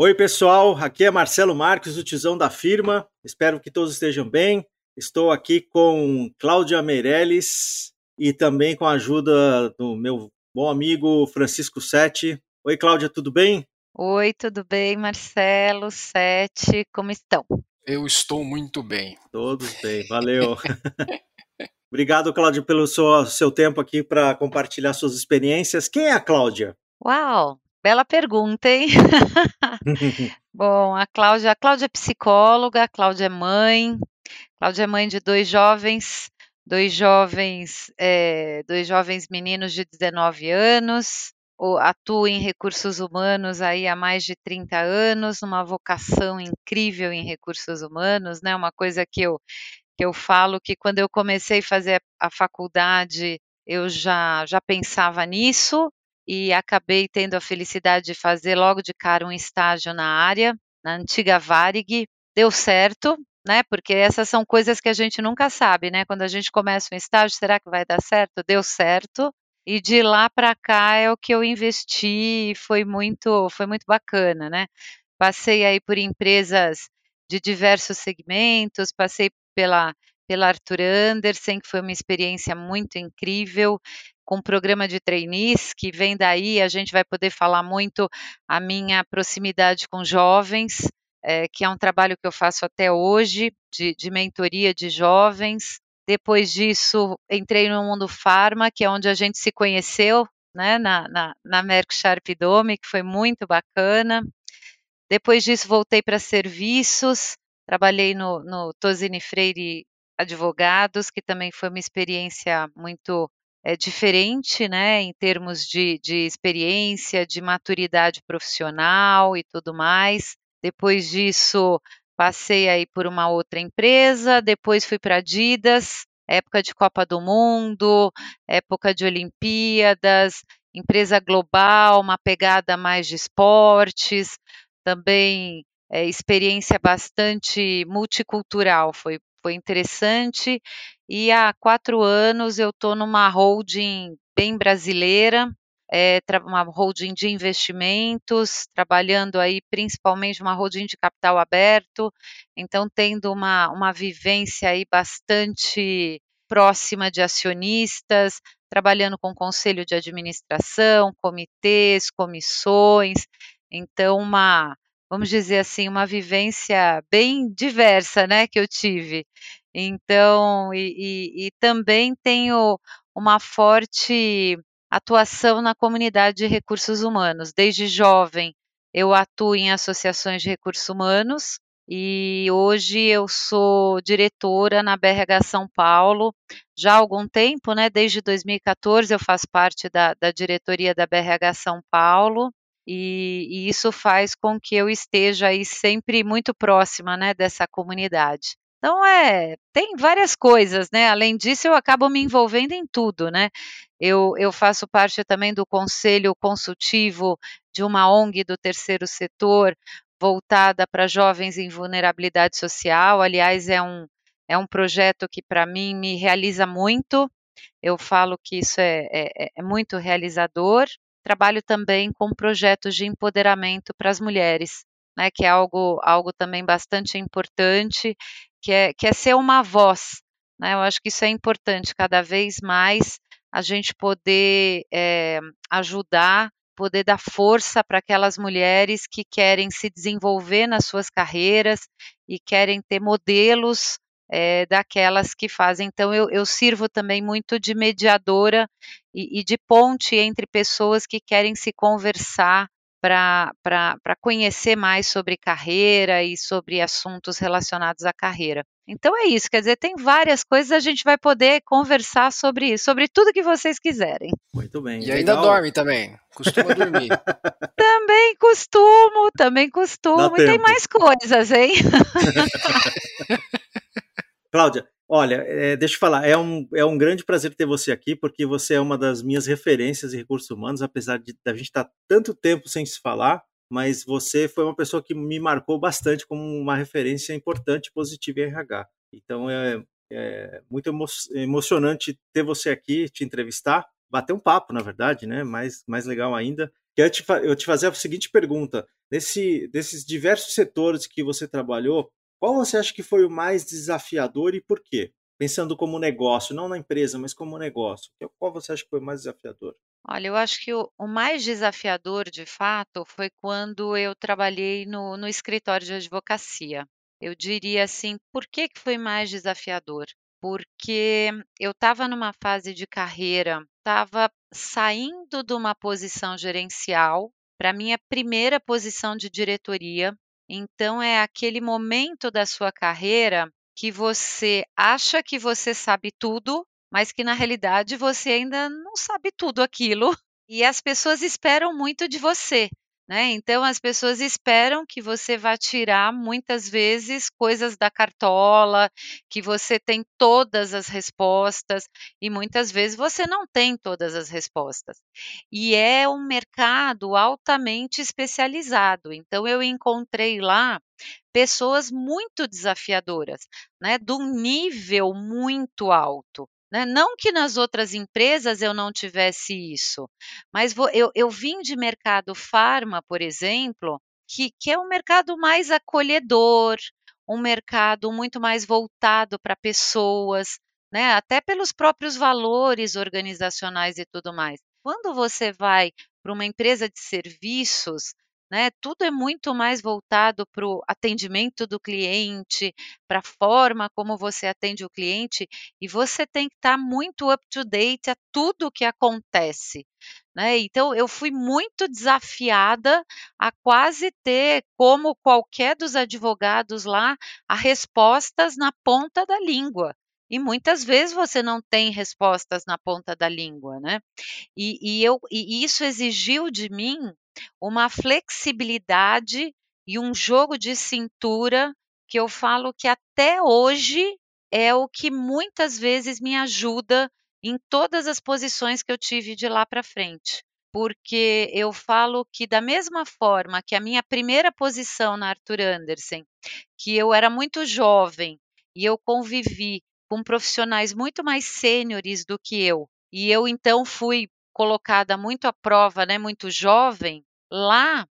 Oi, pessoal. Aqui é Marcelo Marques, o tizão da firma. Espero que todos estejam bem. Estou aqui com Cláudia Meirelles e também com a ajuda do meu bom amigo Francisco Sete. Oi, Cláudia, tudo bem? Oi, tudo bem, Marcelo, Sete, como estão? Eu estou muito bem. Todos bem, valeu. Obrigado, Cláudia, pelo seu, seu tempo aqui para compartilhar suas experiências. Quem é a Cláudia? Uau, bela pergunta, hein? Bom, a Cláudia, a Cláudia é psicóloga, a Cláudia é mãe, a Cláudia é mãe de dois jovens, dois jovens, é, dois jovens meninos de 19 anos, atuo em recursos humanos aí há mais de 30 anos, uma vocação incrível em recursos humanos, né? Uma coisa que eu que eu falo que quando eu comecei a fazer a faculdade, eu já, já pensava nisso e acabei tendo a felicidade de fazer logo de cara um estágio na área, na antiga Varig. Deu certo, né? Porque essas são coisas que a gente nunca sabe, né? Quando a gente começa um estágio, será que vai dar certo? Deu certo. E de lá para cá é o que eu investi foi muito, foi muito bacana, né? Passei aí por empresas de diversos segmentos, passei pela, pela Arthur Andersen, que foi uma experiência muito incrível, com um programa de trainees, que vem daí, a gente vai poder falar muito a minha proximidade com jovens, é, que é um trabalho que eu faço até hoje, de, de mentoria de jovens. Depois disso, entrei no mundo farma, que é onde a gente se conheceu, né, na, na, na Merck Sharp Dome, que foi muito bacana. Depois disso, voltei para serviços, Trabalhei no, no Tosini Freire Advogados, que também foi uma experiência muito é, diferente, né, em termos de, de experiência, de maturidade profissional e tudo mais. Depois disso, passei aí por uma outra empresa, depois fui para Adidas, época de Copa do Mundo, época de Olimpíadas, empresa global, uma pegada mais de esportes, também é, experiência bastante multicultural, foi, foi interessante. E há quatro anos eu estou numa holding bem brasileira, é, uma holding de investimentos, trabalhando aí principalmente uma holding de capital aberto, então tendo uma, uma vivência aí bastante próxima de acionistas, trabalhando com conselho de administração, comitês, comissões, então uma vamos dizer assim, uma vivência bem diversa, né, que eu tive. Então, e, e, e também tenho uma forte atuação na comunidade de recursos humanos. Desde jovem, eu atuo em associações de recursos humanos e hoje eu sou diretora na BRH São Paulo já há algum tempo, né? Desde 2014 eu faço parte da, da diretoria da BRH São Paulo e, e, isso faz com que eu esteja aí sempre muito próxima, né, dessa comunidade. Então é, tem várias coisas, né? Além disso, eu acabo me envolvendo em tudo, né? Eu, eu faço parte também do conselho consultivo de uma ONG do terceiro setor voltada para jovens em vulnerabilidade social. Aliás, é um, é um projeto que para mim me realiza muito. Eu falo que isso é, é, é muito realizador trabalho também com projetos de empoderamento para as mulheres, né, que é algo, algo também bastante importante, que é, que é ser uma voz. Né, eu acho que isso é importante, cada vez mais a gente poder é, ajudar, poder dar força para aquelas mulheres que querem se desenvolver nas suas carreiras e querem ter modelos é, daquelas que fazem. Então, eu, eu, sirvo também muito de mediadora e, e de ponte entre pessoas que querem se conversar para conhecer mais sobre carreira e sobre assuntos relacionados à carreira. Então é isso, quer dizer, tem várias coisas, a gente vai poder conversar sobre isso, sobre tudo que vocês quiserem. Muito bem. E legal. ainda dorme também, costuma dormir. também costumo, também costumo, e tem mais coisas, hein? Cláudia, olha, é, deixa eu falar, é um, é um grande prazer ter você aqui, porque você é uma das minhas referências em recursos humanos, apesar de a gente estar tá tanto tempo sem se falar, mas você foi uma pessoa que me marcou bastante como uma referência importante, positiva em RH. Então é, é muito emo emocionante ter você aqui, te entrevistar, bater um papo, na verdade, né? Mais, mais legal ainda. que eu te, eu te fazer a seguinte pergunta: Nesse, desses diversos setores que você trabalhou, qual você acha que foi o mais desafiador e por quê? Pensando como negócio, não na empresa, mas como negócio. Qual você acha que foi o mais desafiador? Olha, eu acho que o, o mais desafiador, de fato, foi quando eu trabalhei no, no escritório de advocacia. Eu diria assim, por que, que foi mais desafiador? Porque eu estava numa fase de carreira, estava saindo de uma posição gerencial para minha primeira posição de diretoria. Então é aquele momento da sua carreira que você acha que você sabe tudo, mas que na realidade você ainda não sabe tudo aquilo e as pessoas esperam muito de você. Né? Então, as pessoas esperam que você vá tirar muitas vezes coisas da cartola, que você tem todas as respostas, e muitas vezes você não tem todas as respostas. E é um mercado altamente especializado. Então, eu encontrei lá pessoas muito desafiadoras, né, de um nível muito alto. Né? Não que nas outras empresas eu não tivesse isso, mas vou, eu, eu vim de mercado farma, por exemplo, que, que é um mercado mais acolhedor, um mercado muito mais voltado para pessoas, né? até pelos próprios valores organizacionais e tudo mais. Quando você vai para uma empresa de serviços, né? Tudo é muito mais voltado para o atendimento do cliente, para a forma como você atende o cliente, e você tem que estar tá muito up to date a tudo o que acontece. Né? Então, eu fui muito desafiada a quase ter, como qualquer dos advogados lá, as respostas na ponta da língua. E muitas vezes você não tem respostas na ponta da língua, né? E, e, eu, e isso exigiu de mim uma flexibilidade e um jogo de cintura que eu falo que até hoje é o que muitas vezes me ajuda em todas as posições que eu tive de lá para frente. Porque eu falo que, da mesma forma que a minha primeira posição na Arthur Andersen, que eu era muito jovem e eu convivi com profissionais muito mais sêniores do que eu, e eu então fui colocada muito à prova, né, muito jovem, lá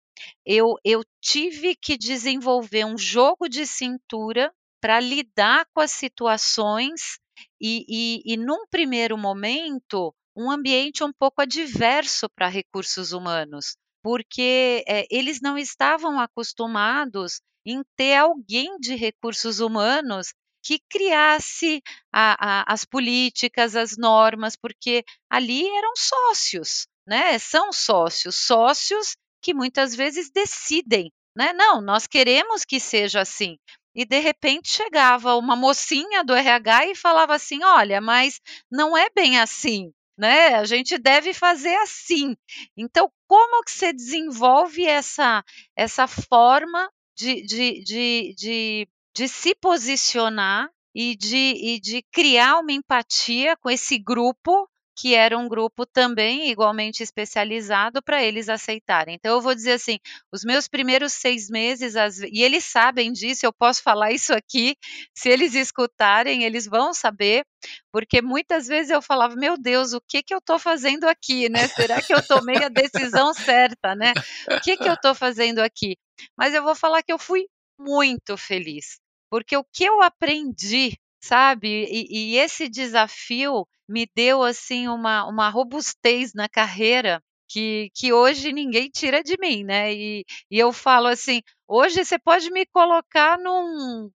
eu, eu tive que desenvolver um jogo de cintura para lidar com as situações e, e, e, num primeiro momento, um ambiente um pouco adverso para recursos humanos, porque é, eles não estavam acostumados em ter alguém de recursos humanos que criasse a, a, as políticas, as normas, porque ali eram sócios, né? São sócios, sócios que muitas vezes decidem, né? Não, nós queremos que seja assim. E de repente chegava uma mocinha do RH e falava assim: olha, mas não é bem assim. Né? A gente deve fazer assim. Então, como que você desenvolve essa, essa forma de, de, de, de de se posicionar e de, e de criar uma empatia com esse grupo que era um grupo também igualmente especializado para eles aceitarem. Então, eu vou dizer assim: os meus primeiros seis meses, as, e eles sabem disso, eu posso falar isso aqui, se eles escutarem, eles vão saber, porque muitas vezes eu falava: meu Deus, o que, que eu estou fazendo aqui, né? Será que eu tomei a decisão certa, né? O que, que eu estou fazendo aqui? Mas eu vou falar que eu fui muito feliz porque o que eu aprendi, sabe? E, e esse desafio me deu assim uma, uma robustez na carreira que, que hoje ninguém tira de mim, né? E, e eu falo assim, hoje você pode me colocar num,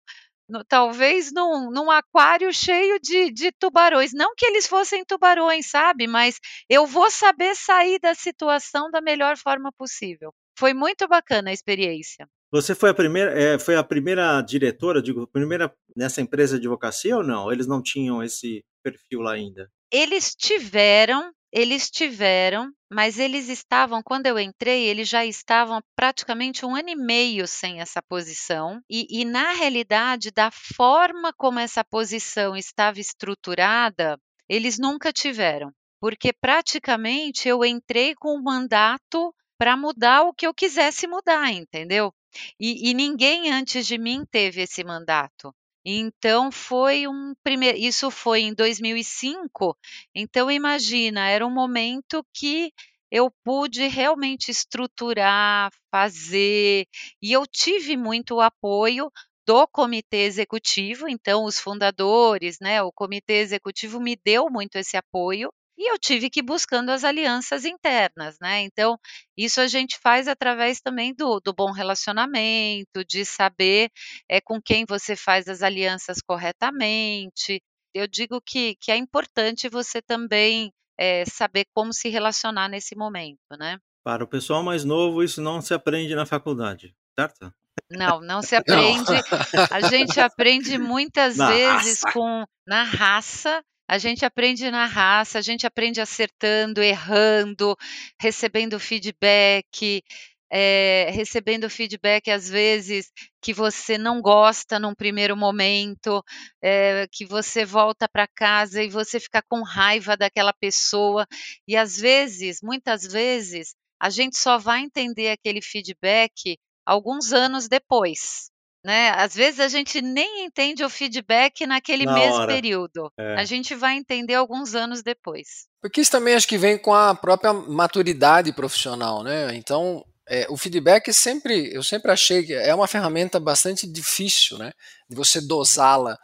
no, talvez num, num aquário cheio de, de tubarões. Não que eles fossem tubarões, sabe? Mas eu vou saber sair da situação da melhor forma possível. Foi muito bacana a experiência. Você foi a primeira, é, foi a primeira diretora, digo, primeira nessa empresa de advocacia ou não? Eles não tinham esse perfil lá ainda? Eles tiveram, eles tiveram, mas eles estavam, quando eu entrei, eles já estavam praticamente um ano e meio sem essa posição. E, e na realidade, da forma como essa posição estava estruturada, eles nunca tiveram. Porque praticamente eu entrei com um mandato para mudar o que eu quisesse mudar, entendeu? E, e ninguém antes de mim teve esse mandato. Então foi um primeiro, isso foi em 2005. Então imagina, era um momento que eu pude realmente estruturar, fazer, e eu tive muito apoio do comitê executivo, então os fundadores, né, o comitê executivo me deu muito esse apoio, e eu tive que ir buscando as alianças internas, né, então isso a gente faz através também do do bom relacionamento, de saber, eh, com quem você faz as alianças corretamente. Eu digo que que é importante você também, eh, saber como se relacionar nesse momento, né. Para o pessoal mais novo, isso não se aprende na faculdade, certo? Não, não se Não. aprende. A gente aprende muitas Na vezes raça. com na raça, a gente aprende na raça, a gente aprende acertando, errando, recebendo feedback, eh, recebendo feedback, às vezes, que você não gosta num primeiro momento, eh, que você volta para casa e você fica com raiva daquela pessoa, e às vezes, muitas vezes, a gente só vai entender aquele feedback alguns anos depois, né. Às vezes a gente nem entende o feedback naquele Na mesmo hora. período, a É. gente vai entender alguns anos depois. Porque isso também acho que vem com a própria maturidade profissional, né, então, eh, o feedback sempre eu sempre achei que é uma ferramenta bastante difícil, né, de você dosá-la,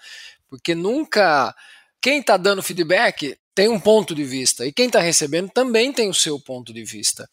porque nunca quem está dando feedback tem um ponto de vista, e quem está recebendo também tem o seu ponto de vista.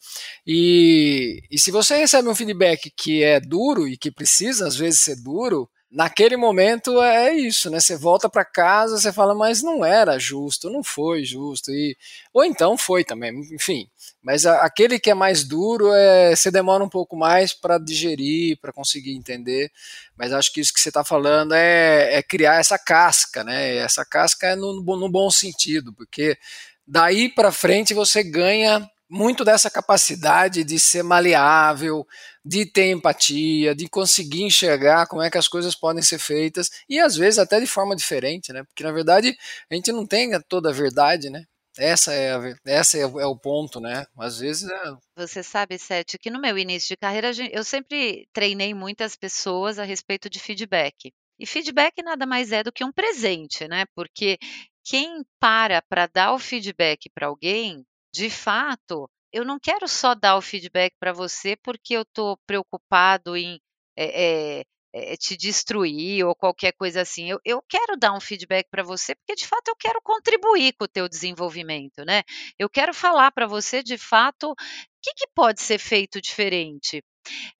E e se você recebe um feedback que é duro e que precisa às vezes ser duro, naquele momento é isso, né, você volta para casa, você fala: "Mas não era justo, não foi justo", e ou então foi também, enfim, mas a aquele que é mais duro, eh, você demora um pouco mais para digerir, para conseguir entender, mas acho que isso que você está falando é é criar essa casca, né, essa casca é no no bom sentido, porque daí para frente você ganha muito dessa capacidade de ser maleável, de ter empatia, de conseguir enxergar como é que as coisas podem ser feitas, e às vezes até de forma diferente, né, porque na verdade a gente não tem toda a verdade, né, essa é a essa é o é o ponto, né, às vezes é Você sabe, Sete, que no meu início de carreira eu sempre treinei muitas pessoas a respeito de feedback. E feedback nada mais é do que um presente, né, porque quem para para dar o feedback para alguém, de fato, eu não quero só dar o feedback para você, porque eu estou preocupado em, eh eh eh, te destruir ou qualquer coisa assim, eu eu quero dar um feedback para você, porque de fato eu quero contribuir com o teu desenvolvimento, né, eu quero falar para você de fato, que que pode ser feito diferente.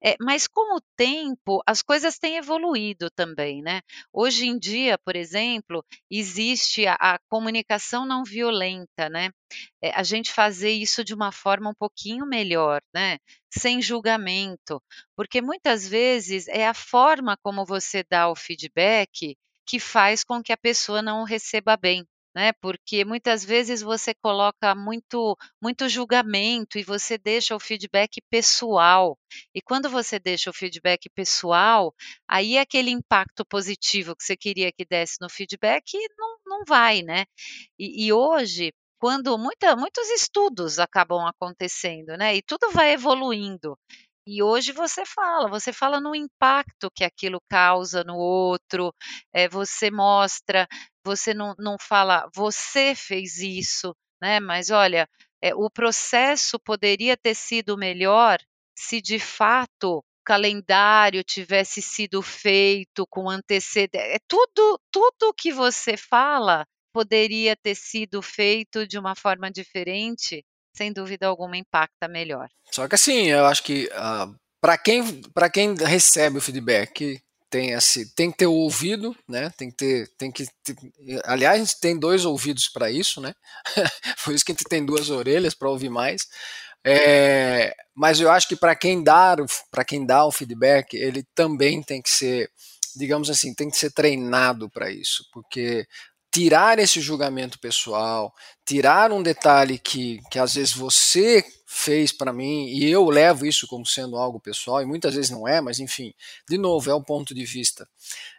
Eh, mas com o tempo as coisas têm evoluído também, né. Hoje em dia, por exemplo, existe a a comunicação não violenta, né, eh, a gente fazer isso de uma forma um pouquinho melhor, né, sem julgamento, porque muitas vezes é a forma como você dá o feedback, que faz com que a pessoa não o receba bem, né, porque muitas vezes você coloca muito muito julgamento e você deixa o feedback pessoal, e quando você deixa o feedback pessoal, aí aquele impacto positivo que você queria que desse no feedback não não vai, né. E e hoje, quando muita muitos estudos acabam acontecendo, né, e tudo vai evoluindo, e hoje você fala, você fala no impacto que aquilo causa no outro, eh, você mostra, você não não fala: "Você fez isso", né, mas olha, eh, o processo poderia ter sido melhor, se de fato o calendário tivesse sido feito com antecede eh, tudo tudo que você fala, poderia ter sido feito de uma forma diferente, sem dúvida alguma impacta melhor. Só que assim, eu acho que, ah, para quem para quem recebe o feedback, tem esse tem que ter o ouvido, né, tem que ter tem que ter aliás, a gente tem 2 ouvidos para isso, né, por isso que a gente tem 2 orelhas para ouvir mais. Eh, mas eu acho que para quem dar para quem dá o feedback, ele também tem que ser, digamos assim, tem que ser treinado para isso, porque tirar esse julgamento pessoal, tirar um detalhe que que às vezes você fez para mim, e eu levo isso como sendo algo pessoal, e muitas vezes não é, mas enfim, de novo, é um ponto de vista.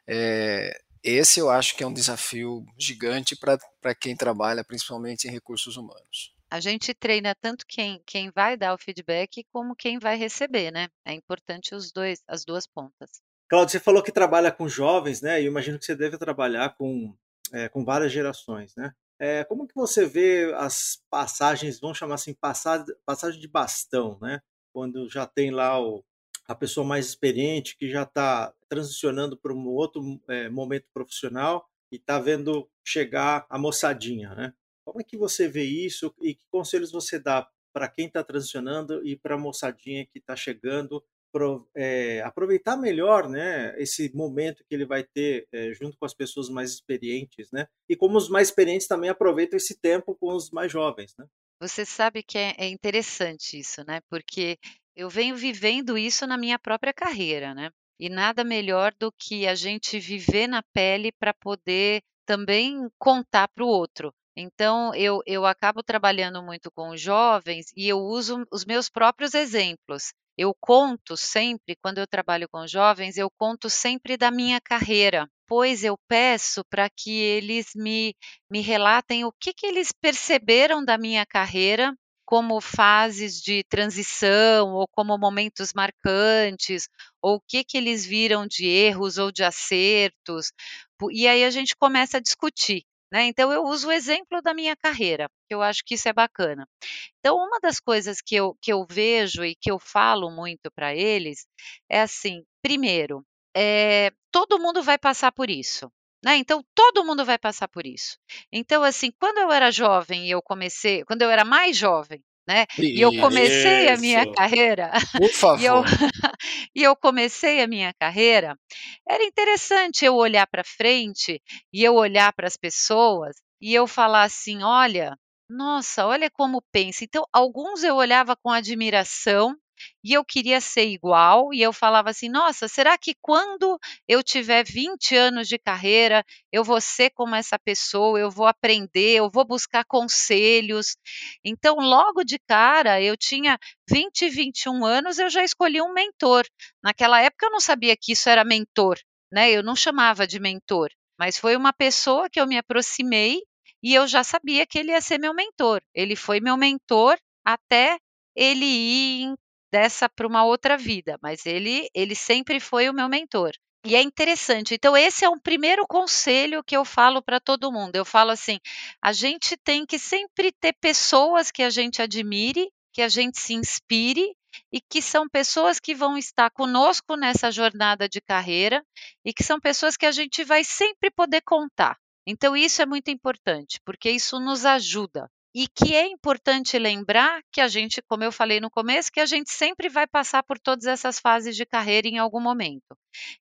Eh, esse eu acho que é um desafio gigante pra quem trabalha principalmente em recursos humanos. A gente treina tanto quem quem vai dar o feedback, como quem vai receber, né, é importante os 2 as 2 pontas. Cláudia, você falou que trabalha com jovens, né, e eu imagino que você deve trabalhar com, eh, com várias gerações, né. É, como que você vê as passagens, vamos chamar assim, passagem, passagem de bastão, né? Quando já tem lá o, a pessoa mais experiente que já está transicionando para um outro é, momento profissional e está vendo chegar a moçadinha, né? Como é que você vê isso e que conselhos você dá para quem está transicionando e para a moçadinha que está chegando, é, aproveitar melhor né, esse momento que ele vai ter é, junto com as pessoas mais experientes, né? E como os mais experientes também aproveitam esse tempo com os mais jovens, né? Você sabe que é, é interessante isso, né? Porque eu venho vivendo isso na minha própria carreira, né? E nada melhor do que a gente viver na pele para poder também contar para o outro. Então, eu, eu acabo trabalhando muito com jovens e eu uso os meus próprios exemplos. Eu conto sempre, quando eu trabalho com jovens, eu conto sempre da minha carreira, pois eu peço para que eles me, me relatem o que, que eles perceberam da minha carreira como fases de transição ou como momentos marcantes, ou o que, que eles viram de erros ou de acertos. E aí a gente começa a discutir. Né? Então, eu uso o exemplo da minha carreira, que eu acho que isso é bacana. Então, uma das coisas que eu, que eu vejo e que eu falo muito para eles é assim: primeiro, é, todo mundo vai passar por isso. Né? Então, todo mundo vai passar por isso. Então, assim, quando eu era jovem e eu comecei, quando eu era mais jovem, né? E eu comecei a minha carreira. Por favor. E eu, e eu comecei a minha carreira. Era interessante eu olhar para frente e eu olhar para as pessoas e eu falar assim: olha, nossa, olha como pensa. Então, alguns eu olhava com admiração e eu queria ser igual, e eu falava assim: nossa, será que quando eu tiver 20 anos de carreira, eu vou ser como essa pessoa, eu vou aprender, eu vou buscar conselhos. Então, logo de cara, eu tinha 20, 21 anos, eu já escolhi um mentor. Naquela época eu não sabia que isso era mentor, né? Eu não chamava de mentor, mas foi uma pessoa que eu me aproximei e eu já sabia que ele ia ser meu mentor. Ele foi meu mentor até ele ir dessa para uma outra vida, mas ele ele sempre foi o meu mentor. E é interessante. Então esse é um primeiro conselho que eu falo para todo mundo. Eu falo assim: a gente tem que sempre ter pessoas que a gente admire, que a gente se inspire e que são pessoas que vão estar conosco nessa jornada de carreira e que são pessoas que a gente vai sempre poder contar. Então isso é muito importante, porque isso nos ajuda. E que é importante lembrar que a gente, como eu falei no começo, que a gente sempre vai passar por todas essas fases de carreira em algum momento.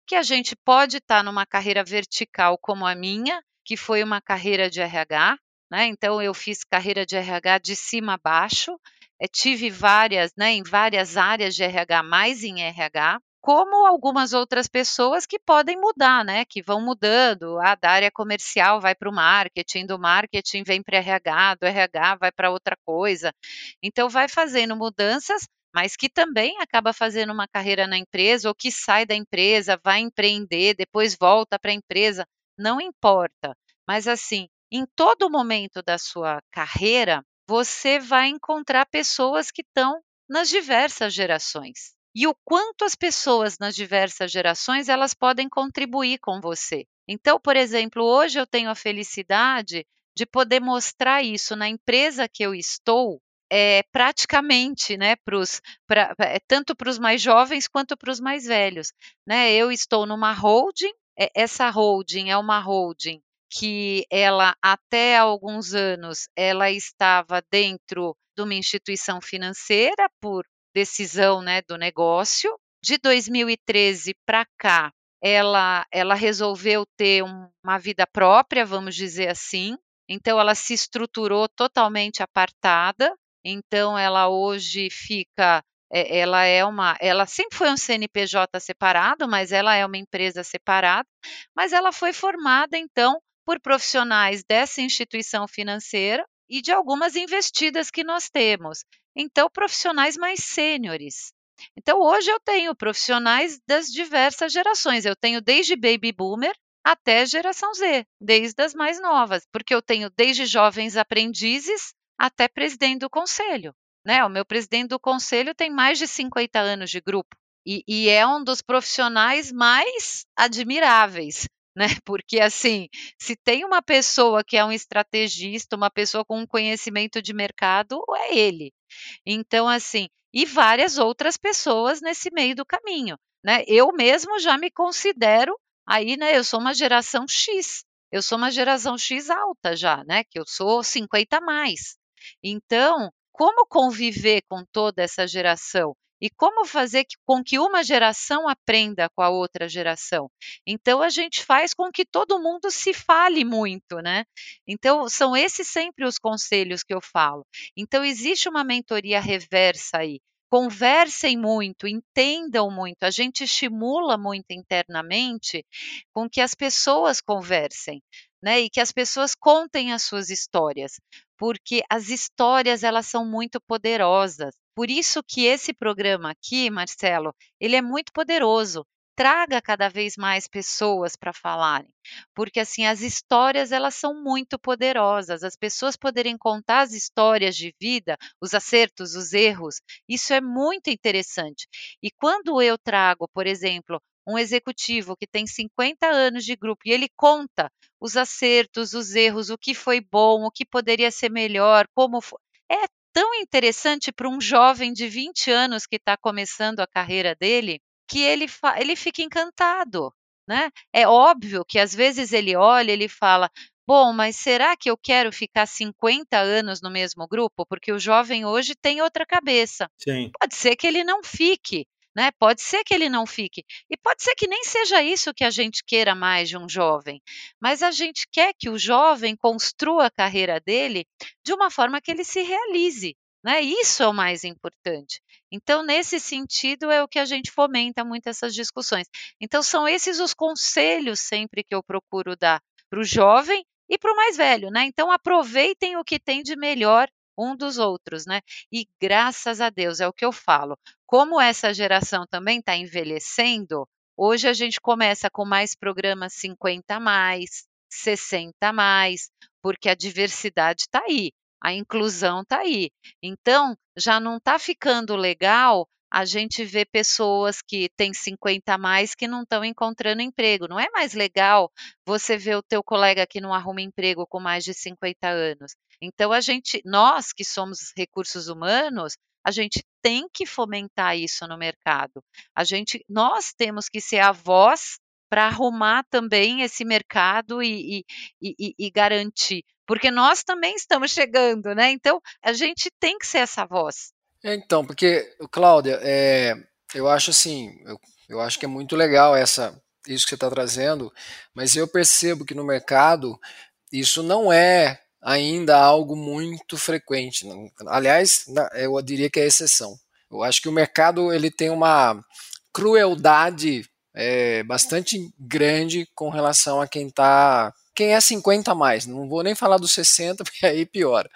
Que a gente pode estar numa carreira vertical como a minha, que foi uma carreira de RH, né? Então eu fiz carreira de RH de cima a baixo, é, tive várias, né, em várias áreas de RH, mais em RH, como algumas outras pessoas que podem mudar, né? Que vão mudando. A da área comercial vai para o marketing, do marketing vem para RH, do RH vai para outra coisa. Então vai fazendo mudanças, mas que também acaba fazendo uma carreira na empresa ou que sai da empresa, vai empreender, depois volta para a empresa, não importa. Mas assim, em todo momento da sua carreira, você vai encontrar pessoas que estão nas diversas gerações e o quanto as pessoas nas diversas gerações elas podem contribuir com você. Então, por exemplo, hoje eu tenho a felicidade de poder mostrar isso na empresa que eu estou, é, praticamente, né, pros, pra, é, tanto para os mais jovens quanto para os mais velhos. Né? Eu estou numa holding, é, essa holding é uma holding que ela até alguns anos ela estava dentro de uma instituição financeira por decisão né, do negócio. De 2013 para cá, ela, ela resolveu ter um, uma vida própria, vamos dizer assim. Então, ela se estruturou totalmente apartada. Então, ela hoje fica é, ela é uma, ela sempre foi um CNPJ separado, mas ela é uma empresa separada, mas ela foi formada então por profissionais dessa instituição financeira e de algumas investidas que nós temos. Então, profissionais mais sêniores. Então, hoje eu tenho profissionais das diversas gerações. Eu tenho desde baby boomer até geração Z, desde as mais novas, porque eu tenho desde jovens aprendizes até presidente do conselho. Né? O meu presidente do conselho tem mais de 50 anos de grupo e, e é um dos profissionais mais admiráveis né? Porque assim, se tem uma pessoa que é um estrategista, uma pessoa com um conhecimento de mercado, é ele. Então, assim, e várias outras pessoas nesse meio do caminho, né? Eu mesmo já me considero aí, né? Eu sou uma geração X. Eu sou uma geração X alta já, né? Que eu sou 50 a mais. Então, como conviver com toda essa geração? E como fazer com que uma geração aprenda com a outra geração? Então, a gente faz com que todo mundo se fale muito, né? Então, são esses sempre os conselhos que eu falo. Então, existe uma mentoria reversa aí. Conversem muito, entendam muito. A gente estimula muito internamente com que as pessoas conversem, né? E que as pessoas contem as suas histórias, porque as histórias elas são muito poderosas. Por isso que esse programa aqui, Marcelo, ele é muito poderoso. Traga cada vez mais pessoas para falarem, porque assim as histórias elas são muito poderosas. As pessoas poderem contar as histórias de vida, os acertos, os erros, isso é muito interessante. E quando eu trago, por exemplo, um executivo que tem 50 anos de grupo e ele conta os acertos, os erros, o que foi bom, o que poderia ser melhor, como foi. É tão interessante para um jovem de 20 anos que está começando a carreira dele, que ele, ele fica encantado. Né? É óbvio que às vezes ele olha e ele fala: Bom, mas será que eu quero ficar 50 anos no mesmo grupo? Porque o jovem hoje tem outra cabeça. Sim. Pode ser que ele não fique, né? Pode ser que ele não fique. E pode ser que nem seja isso que a gente queira mais de um jovem. Mas a gente quer que o jovem construa a carreira dele de uma forma que ele se realize. Né? Isso é o mais importante. Então, nesse sentido, é o que a gente fomenta muito essas discussões. Então, são esses os conselhos sempre que eu procuro dar para o jovem e para o mais velho, né? Então, aproveitem o que tem de melhor um dos outros, né? E graças a Deus, é o que eu falo. Como essa geração também está envelhecendo, hoje a gente começa com mais programas 50 a mais, 60 a mais, porque a diversidade está aí, a inclusão está aí. Então, já não está ficando legal a gente ver pessoas que têm 50 a mais que não estão encontrando emprego. Não é mais legal você ver o teu colega que não arruma emprego com mais de 50 anos. Então a gente, nós que somos recursos humanos, a gente tem que fomentar isso no mercado. A gente, nós temos que ser a voz para arrumar também esse mercado e, e, e, e, garantir, porque nós também estamos chegando, né? Então a gente tem que ser essa voz. Então, porque Cláudia, é, eu acho assim, eu, eu acho que é muito legal essa isso que você está trazendo, mas eu percebo que no mercado isso não é ainda algo muito frequente. Aliás, eu diria que é exceção. Eu acho que o mercado ele tem uma crueldade é, bastante grande com relação a quem está quem é 50 a mais. Não vou nem falar dos 60, porque aí piora.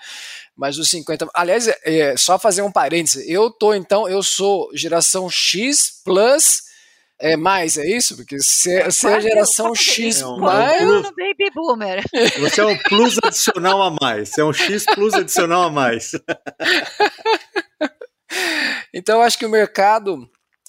Mas os 50. Aliás, é, é, só fazer um parêntese. Eu tô, então, eu sou geração X plus é mais, é isso? Porque você, você é a geração X é um, mais. É um plus, baby boomer. Você é um plus adicional a mais. Você é um X plus adicional a mais. então, eu acho que o mercado,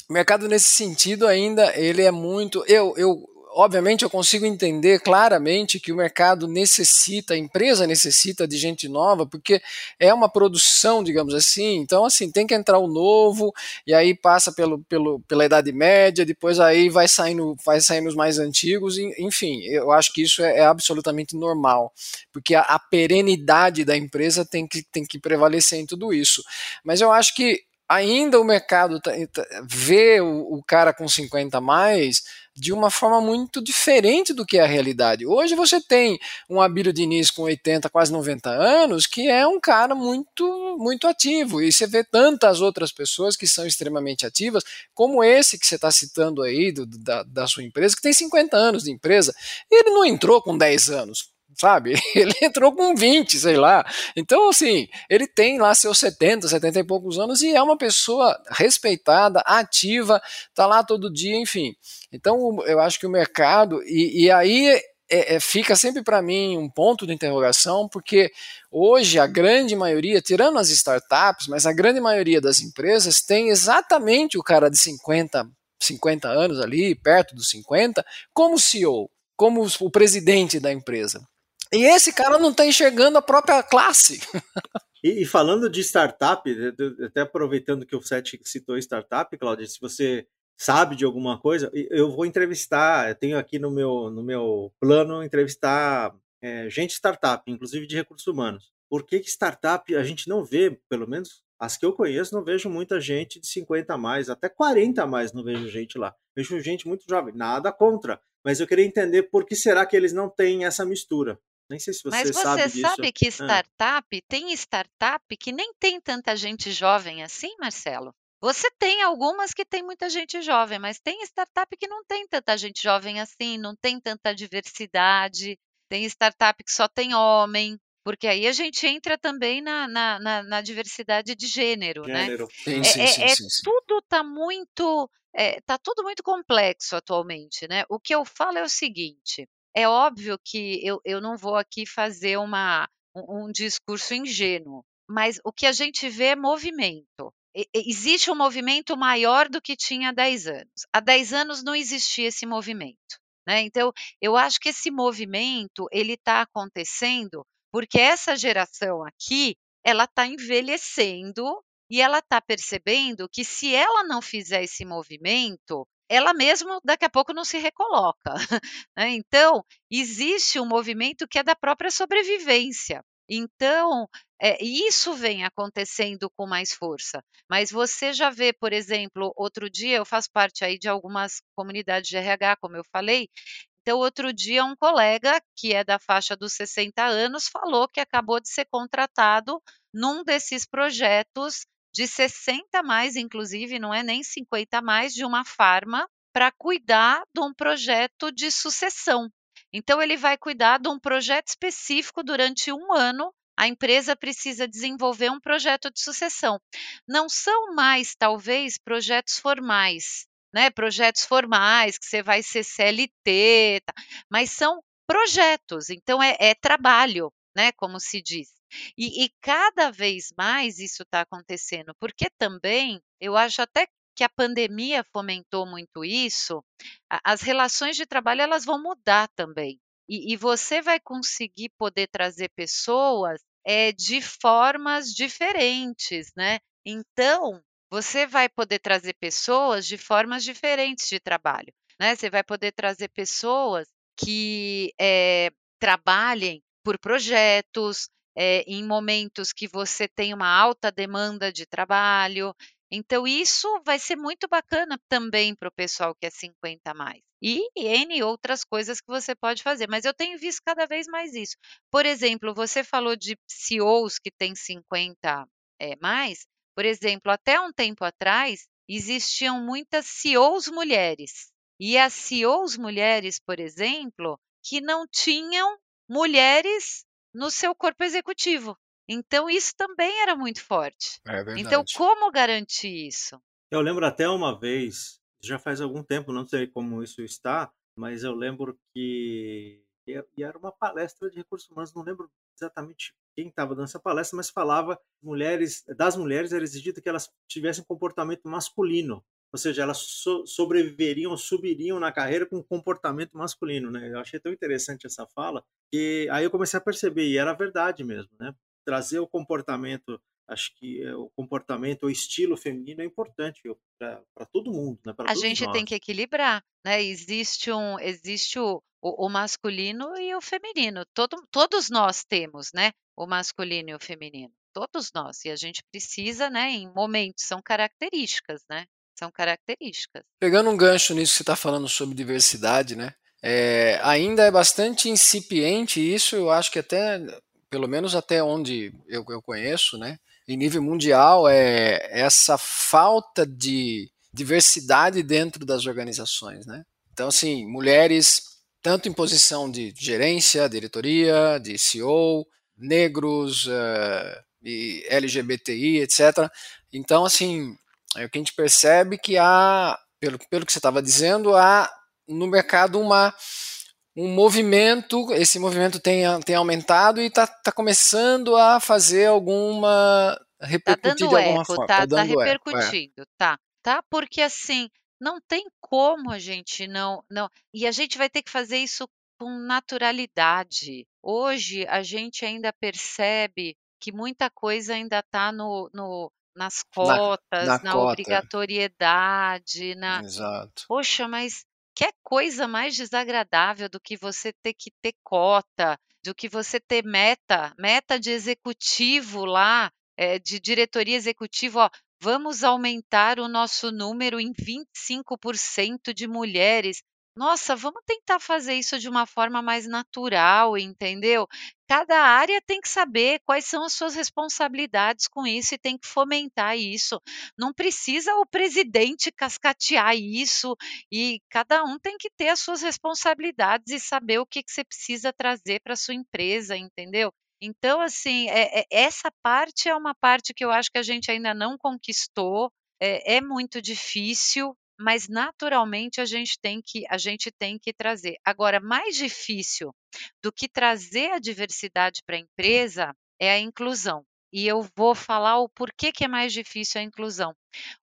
o mercado nesse sentido ainda, ele é muito. Eu, eu obviamente eu consigo entender claramente que o mercado necessita, a empresa necessita de gente nova, porque é uma produção, digamos assim. Então, assim, tem que entrar o novo, e aí passa pelo, pelo, pela Idade Média, depois aí vai saindo, vai saindo os mais antigos, enfim, eu acho que isso é, é absolutamente normal, porque a, a perenidade da empresa tem que, tem que prevalecer em tudo isso. Mas eu acho que ainda o mercado tá, tá, vê o, cara com 50 a mais de uma forma muito diferente do que é a realidade. Hoje você tem um Abílio Diniz com 80, quase 90 anos, que é um cara muito, muito ativo. E você vê tantas outras pessoas que são extremamente ativas, como esse que você está citando aí, do, da, da sua empresa, que tem 50 anos de empresa, e ele não entrou com 10 anos sabe? Ele entrou com 20, sei lá. Então, assim, ele tem lá seus 70, 70 e poucos anos e é uma pessoa respeitada, ativa, tá lá todo dia, enfim. Então, eu acho que o mercado, e, e aí é, é, fica sempre para mim um ponto de interrogação, porque hoje a grande maioria, tirando as startups, mas a grande maioria das empresas tem exatamente o cara de 50, 50 anos ali, perto dos 50, como CEO. como o presidente da empresa. E esse cara não está enxergando a própria classe. E, e, falando de startup, até aproveitando que o Sete citou startup, Claudia, se você sabe de alguma coisa, eu vou entrevistar, eu tenho aqui no meu, no meu plano entrevistar é, gente startup, inclusive de recursos humanos. Por que, que startup a gente não vê, pelo menos as que eu conheço, não vejo muita gente de 50 a mais, até 40 a mais não vejo gente lá. Vejo gente muito jovem, nada contra, mas eu queria entender por que será que eles não têm essa mistura. Nem sei se você, Mas você sabe, sabe que ah. startup, tem startup que nem tem tanta gente jovem assim, Marcelo? Você tem algumas que tem muita gente jovem, mas tem startup que não tem tanta gente jovem assim, não tem tanta diversidade. Tem startup que só tem homem, porque aí a gente entra também na, na, na, na diversidade de gênero, né? Gênero. Sim, É, sim, é- sim, é sim, sim. tudo tá muito, é, tá tudo muito complexo atualmente, né? O que eu falo é o seguinte: é óbvio que eu, eu não vou aqui fazer uma, um, um discurso ingênuo, mas o que a gente vê é movimento. E- Existe um movimento maior do que tinha há 10 anos. Há 10 anos não existia esse movimento. Né? Então, eu acho que esse movimento ele está acontecendo porque essa geração aqui ela está envelhecendo e ela está percebendo que se ela não fizer esse movimento, ela mesma daqui a pouco não se recoloca. né? Então, existe um movimento que é da própria sobrevivência. Então, é, isso vem acontecendo com mais força. Mas você já vê, por exemplo, outro dia eu faço parte aí de algumas comunidades de RH, como eu falei. Então, outro dia, um colega que é da faixa dos 60 anos falou que acabou de ser contratado num desses projetos de 60 a mais, inclusive, não é nem 50 a mais, de uma farma para cuidar de um projeto de sucessão. Então, ele vai cuidar de um projeto específico durante um ano. A empresa precisa desenvolver um projeto de sucessão. Não são mais, talvez, projetos formais, né? Projetos formais que você vai ser CLT, tá? mas são projetos. Então, é, é trabalho, né? Como se diz. E, e cada vez mais isso está acontecendo, porque também eu acho até que a pandemia fomentou muito isso, as relações de trabalho elas vão mudar também. E, e você vai conseguir poder trazer pessoas é, de formas diferentes, né? Então, você vai poder trazer pessoas de formas diferentes de trabalho, né? Você vai poder trazer pessoas que eh, trabalhem por projetos, eh, em momentos que você tem uma alta demanda de trabalho. Então, isso vai ser muito bacana também para o pessoal que é 50 a mais. E N outras coisas que você pode fazer, mas eu tenho visto cada vez mais isso. Por exemplo, você falou de CEOs que têm 50 eh, mais. Por exemplo, até um tempo atrás, existiam muitas CEOs mulheres. E as CEOs mulheres, por exemplo, que não tinham mulheres no seu corpo executivo. Então, isso também era muito forte. É verdade. Então, como garantir isso? Eu lembro até uma vez, já faz algum tempo, não sei como isso está, mas eu lembro que e era uma palestra de recursos humanos, não lembro exatamente quem estava dando essa palestra, mas falava mulheres, das mulheres era exigido que elas tivessem comportamento masculino, ou seja, elas so, sobreviveriam, subiriam na carreira com comportamento masculino, né? Eu achei tão interessante essa fala que aí eu comecei a perceber e era verdade mesmo, né? Trazer o comportamento acho que o comportamento, o estilo feminino é importante para todo mundo, né? A gente nós. tem que equilibrar, né? Existe um, existe o, o, o, masculino e o feminino. Todo, todos nós temos, né? O masculino e o feminino. Todos nós. E a gente precisa, né? Em momentos são características, né? São características. Pegando um gancho nisso que você está falando sobre diversidade, né? É, ainda é bastante incipiente isso. Eu acho que até pelo menos até onde eu, eu conheço, né? em nível mundial é essa falta de diversidade dentro das organizações, né? Então, assim, mulheres tanto em posição de gerência, diretoria, de CEO, negros, uh, e LGBTI, etc. Então, assim, é o que a gente percebe que há, pelo, pelo que você estava dizendo, há no mercado uma um movimento, esse movimento tem, tem aumentado e está tá começando a fazer alguma repercutir tá de alguma eco, forma. Tá, tá, tá repercutindo, é. tá, tá, porque assim não tem como a gente não, não, e a gente vai ter que fazer isso com naturalidade. Hoje a gente ainda percebe que muita coisa ainda está no, no, nas cotas, na, na, cota. obrigatoriedade, na. Exato. Poxa, mas quer coisa mais desagradável do que você ter que ter cota, do que você ter meta, meta de executivo lá, é, de diretoria executiva, ó, vamos aumentar o nosso número em 25% de mulheres. Nossa, vamos tentar fazer isso de uma forma mais natural, entendeu? Cada área tem que saber quais são as suas responsabilidades com isso e tem que fomentar isso. Não precisa o presidente cascatear isso e cada um tem que ter as suas responsabilidades e saber o que, que você precisa trazer para sua empresa, entendeu? Então, assim, é, é, essa parte é uma parte que eu acho que a gente ainda não conquistou. É, é muito difícil, mas naturalmente a gente tem que a gente tem que trazer. Agora, mais difícil do que trazer a diversidade para a empresa é a inclusão. E eu vou falar o porquê que é mais difícil a inclusão.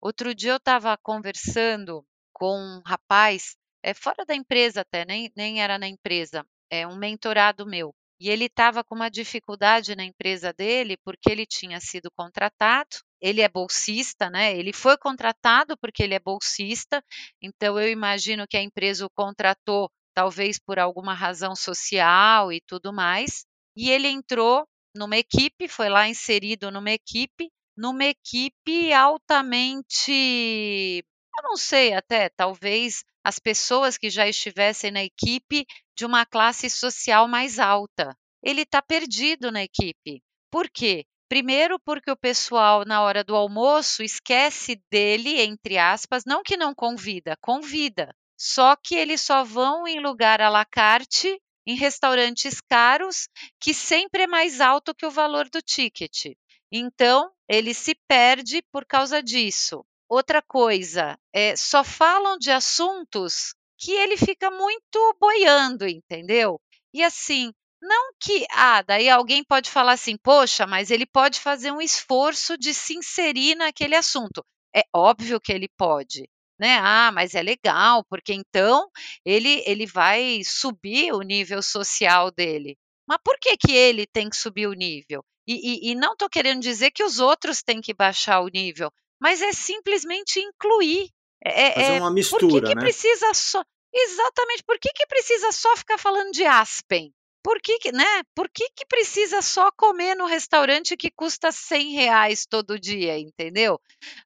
Outro dia eu estava conversando com um rapaz, é fora da empresa até, nem, nem era na empresa, é um mentorado meu. E ele estava com uma dificuldade na empresa dele porque ele tinha sido contratado, ele é bolsista, né? Ele foi contratado porque ele é bolsista, então eu imagino que a empresa o contratou talvez por alguma razão social e tudo mais. E ele entrou numa equipe, foi lá inserido numa equipe, numa equipe altamente, eu não sei até, talvez as pessoas que já estivessem na equipe de uma classe social mais alta. Ele está perdido na equipe. Por quê? Primeiro, porque o pessoal, na hora do almoço, esquece dele, entre aspas, não que não convida, convida. Só que eles só vão em lugar à la carte, em restaurantes caros, que sempre é mais alto que o valor do ticket. Então, ele se perde por causa disso. Outra coisa, é, só falam de assuntos que ele fica muito boiando, entendeu? E assim, não que, ah, daí alguém pode falar assim, poxa, mas ele pode fazer um esforço de se inserir naquele assunto. É óbvio que ele pode, né? Ah, mas é legal, porque então ele, ele vai subir o nível social dele. Mas por que, que ele tem que subir o nível? E, e, e não estou querendo dizer que os outros têm que baixar o nível, mas é simplesmente incluir. É, é Fazer é, uma mistura, por que, que né? precisa só. Exatamente, por que, que precisa só ficar falando de Aspen? Por que, né? Por que, que precisa só comer no restaurante que custa 100 reais todo dia, entendeu?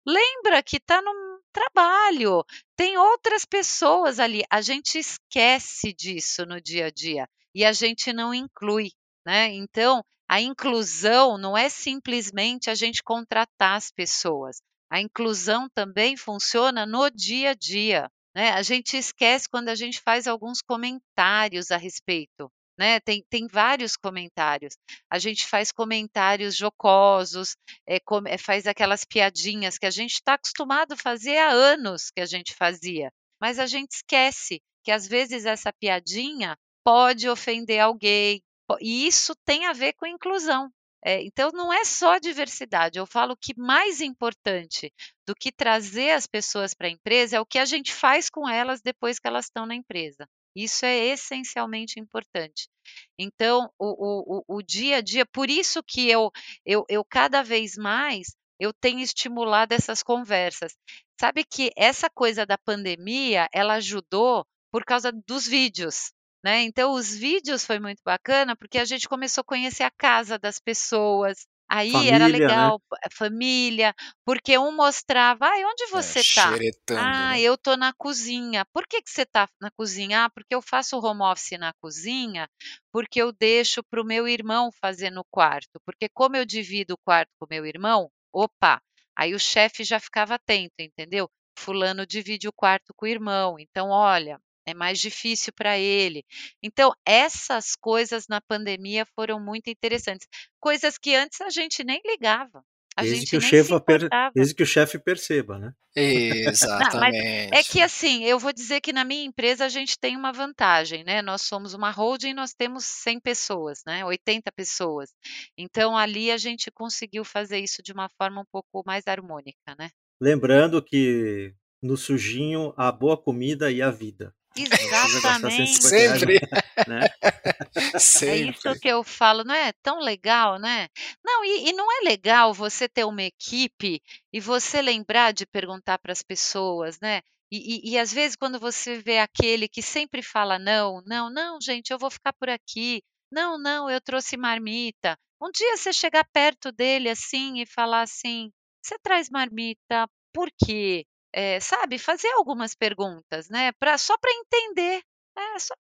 Lembra que está no trabalho, tem outras pessoas ali. A gente esquece disso no dia a dia e a gente não inclui, né? Então, a inclusão não é simplesmente a gente contratar as pessoas. A inclusão também funciona no dia a dia. Né? A gente esquece quando a gente faz alguns comentários a respeito né? Tem, tem vários comentários. A gente faz comentários jocosos, é, é, faz aquelas piadinhas que a gente está acostumado a fazer há anos que a gente fazia, mas a gente esquece que às vezes essa piadinha pode ofender alguém, e isso tem a ver com inclusão. É, então, não é só diversidade. Eu falo que mais importante do que trazer as pessoas para a empresa é o que a gente faz com elas depois que elas estão na empresa. Isso é essencialmente importante. Então, o, o, o dia a dia, por isso que eu, eu, eu cada vez mais eu tenho estimulado essas conversas. Sabe que essa coisa da pandemia, ela ajudou por causa dos vídeos. Né? Então, os vídeos foi muito bacana porque a gente começou a conhecer a casa das pessoas, Aí Família, era né? legal, né? família, porque um mostrava, ai, onde você está? É, ah, né? eu estou na cozinha. Por que, que você está na cozinha? Ah, porque eu faço home office na cozinha, porque eu deixo para o meu irmão fazer no quarto. Porque como eu divido o quarto com o meu irmão, opa, aí o chefe já ficava atento, entendeu? Fulano divide o quarto com o irmão. Então, olha, é mais difícil para ele. Então, essas coisas na pandemia foram muito interessantes. Coisas que antes a gente nem ligava. A desde que o chefe desde que o chefe perceba, né? Não, é Exatamente. que assim, eu vou dizer que na minha empresa a gente tem uma vantagem, né? Nós somos uma holding, nós temos 100 pessoas, né? 80 pessoas. Então ali a gente conseguiu fazer isso de uma forma um pouco mais harmônica, né? Lembrando que no sujinho a boa comida e a vida. Exatamente. Sempre. Né? Sempre. É isso que eu falo, não é tão legal, né? Não, e, e não é legal você ter uma equipe e você lembrar de perguntar para as pessoas, né? E, e, e, às vezes, quando você vê aquele que sempre fala não, não, não, gente, eu vou ficar por aqui. Não, não, eu trouxe marmita. Um dia você chegar perto dele assim e falar assim: você traz marmita, por quê? É, sabe, fazer algumas perguntas, né? Pra, só para entender. É, só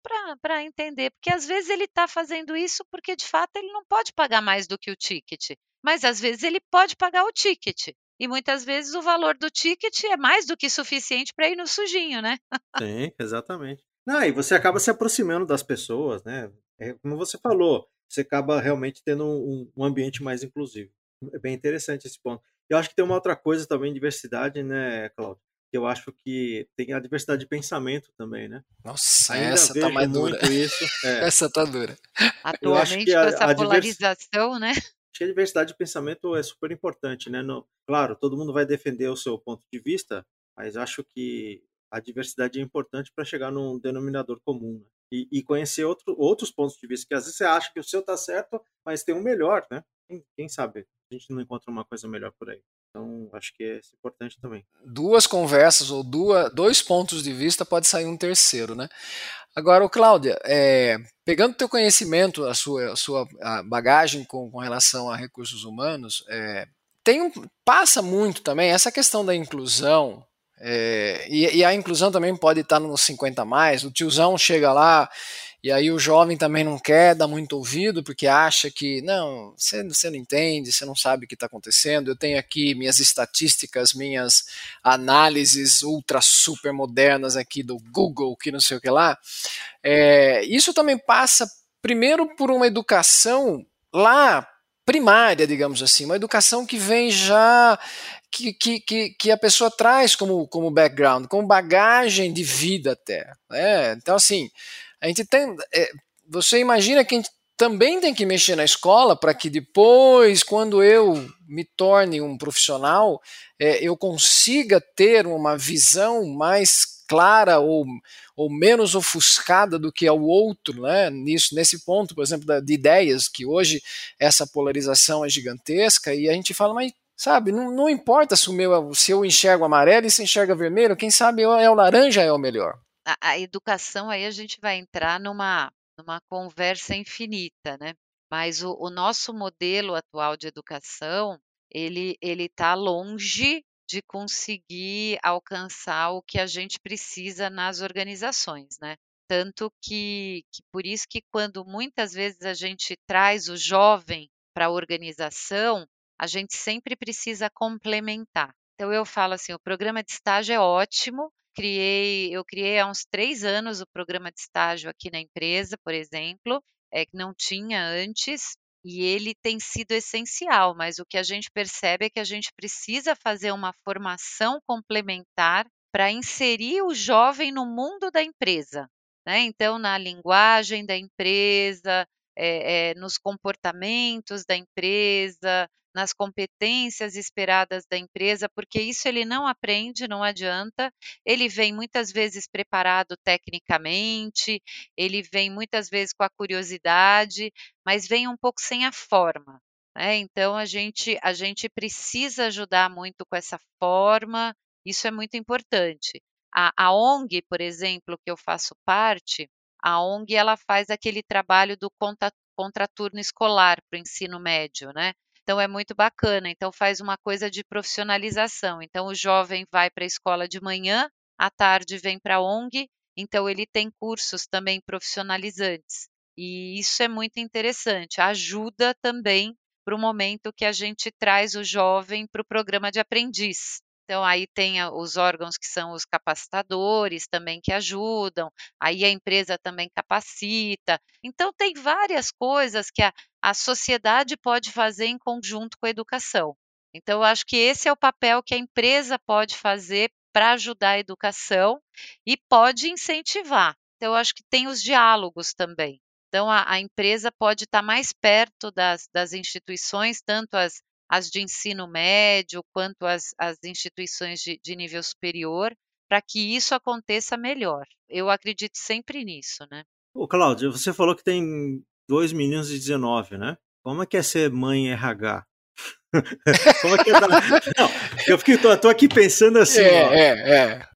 para entender, porque às vezes ele está fazendo isso porque de fato ele não pode pagar mais do que o ticket, mas às vezes ele pode pagar o ticket. E muitas vezes o valor do ticket é mais do que suficiente para ir no sujinho, né? Sim, exatamente. Não, e você acaba se aproximando das pessoas, né? É, como você falou, você acaba realmente tendo um, um ambiente mais inclusivo. É bem interessante esse ponto. Eu acho que tem uma outra coisa também, diversidade, né, Cláudio? eu acho que tem a diversidade de pensamento também, né? Nossa, Ainda essa tá mais dura. Isso, é. essa tá dura. Atualmente, com essa a polarização, né? Acho que a diversidade de pensamento é super importante, né? No, claro, todo mundo vai defender o seu ponto de vista, mas acho que a diversidade é importante para chegar num denominador comum né? e, e, conhecer outro, outros pontos de vista, que às vezes você acha que o seu está certo, mas tem um melhor, né? Quem, quem sabe a gente não encontra uma coisa melhor por aí. Então, acho que é importante também. Duas conversas ou duas, dois pontos de vista pode sair um terceiro, né? Agora, Cláudia, é, pegando teu conhecimento, a sua, a sua a bagagem com, com, relação a recursos humanos, é, tem um, passa muito também essa questão da inclusão, é, e, e, a inclusão também pode estar nos 50 mais, o tiozão chega lá e aí o jovem também não quer dar muito ouvido, porque acha que, não, você, você não entende, você não sabe o que está acontecendo. Eu tenho aqui minhas estatísticas, minhas análises ultra super modernas aqui do Google, que não sei o que lá. É, isso também passa, primeiro, por uma educação lá primária, digamos assim, uma educação que vem já que, que, que, a pessoa traz como, como background, como bagagem de vida até. Né? Então, assim, a gente tem. É, você imagina que a gente também tem que mexer na escola para que depois, quando eu me torne um profissional, é, eu consiga ter uma visão mais clara ou, ou menos ofuscada do que o outro, né? Nisso, nesse ponto, por exemplo, da, de ideias, que hoje essa polarização é gigantesca, e a gente fala, mas sabe, não, não importa se, o meu, se eu enxergo amarelo e se enxerga vermelho, quem sabe é o laranja é o melhor a, a educação aí a gente vai entrar numa, numa conversa infinita, né? Mas o, o nosso modelo atual de educação, ele ele está longe de conseguir alcançar o que a gente precisa nas organizações, né? Tanto que, que por isso que quando muitas vezes a gente traz o jovem para a organização, a gente sempre precisa complementar. Então eu falo assim, o programa de estágio é ótimo, criei, eu criei há uns três anos o programa de estágio aqui na empresa, por exemplo, é, que não tinha antes, e ele tem sido essencial, mas o que a gente percebe é que a gente precisa fazer uma formação complementar para inserir o jovem no mundo da empresa. Né? Então, na linguagem da empresa, é, é, nos comportamentos da empresa, nas competências esperadas da empresa, porque isso ele não aprende, não adianta. Ele vem muitas vezes preparado tecnicamente, ele vem muitas vezes com a curiosidade, mas vem um pouco sem a forma. Né? Então a gente a gente precisa ajudar muito com essa forma. Isso é muito importante. A, a ONG, por exemplo, que eu faço parte, a ONG ela faz aquele trabalho do contraturno escolar para o ensino médio, né? Então é muito bacana. Então faz uma coisa de profissionalização. Então o jovem vai para a escola de manhã, à tarde vem para a ONG, então ele tem cursos também profissionalizantes. E isso é muito interessante. Ajuda também para o momento que a gente traz o jovem para o programa de aprendiz. Então, aí tem os órgãos que são os capacitadores também que ajudam, aí a empresa também capacita. Então, tem várias coisas que a, a sociedade pode fazer em conjunto com a educação. Então, eu acho que esse é o papel que a empresa pode fazer para ajudar a educação e pode incentivar. Então, eu acho que tem os diálogos também. Então, a, a empresa pode estar mais perto das, das instituições, tanto as as de ensino médio quanto as, as instituições de, de nível superior, para que isso aconteça melhor. Eu acredito sempre nisso, né? Ô, Cláudia, você falou que tem dois meninos de 19, né? Como é que é ser mãe RH? Como é que é dar... Não, eu fiquei, tô, tô, aqui pensando assim, é, ó, é, é.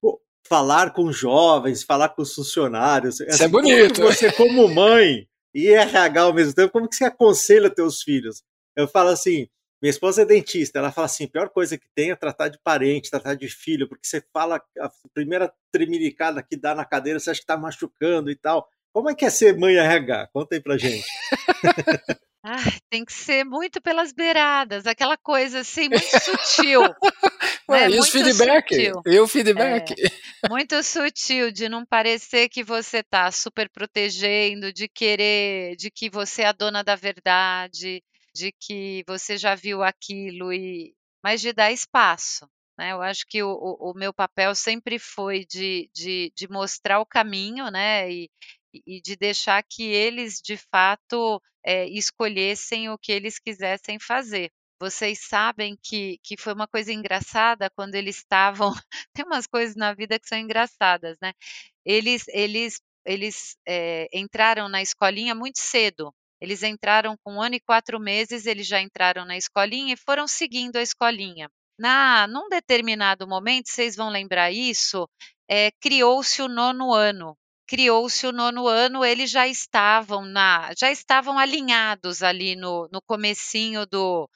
falar com jovens, falar com os funcionários. Isso assim, é bonito. Como você, como mãe e RH ao mesmo tempo, como que você aconselha teus filhos? Eu falo assim, minha esposa é dentista, ela fala assim: a pior coisa que tem é tratar de parente, tratar de filho, porque você fala a primeira tremiricada que dá na cadeira, você acha que está machucando e tal. Como é que é ser mãe RH? Conta aí pra gente. Ah, tem que ser muito pelas beiradas, aquela coisa assim, muito sutil. Ué, né? E os feedback? Sutil. E o feedback? É, muito sutil, de não parecer que você está super protegendo, de querer, de que você é a dona da verdade, de que você já viu aquilo, e mas de dar espaço. Né? Eu acho que o, o, o meu papel sempre foi de, de, de, mostrar o caminho, né? E, e de deixar que eles, de fato, é, escolhessem o que eles quisessem fazer. Vocês sabem que, que foi uma coisa engraçada quando eles estavam. Tem umas coisas na vida que são engraçadas, né? Eles, eles, eles é, entraram na escolinha muito cedo. Eles entraram com um ano e quatro meses, eles já entraram na escolinha e foram seguindo a escolinha. Na, num determinado momento, vocês vão lembrar isso, é, criou-se o nono ano. Criou-se o nono ano, eles já estavam na, já estavam alinhados ali no, no comecinho do,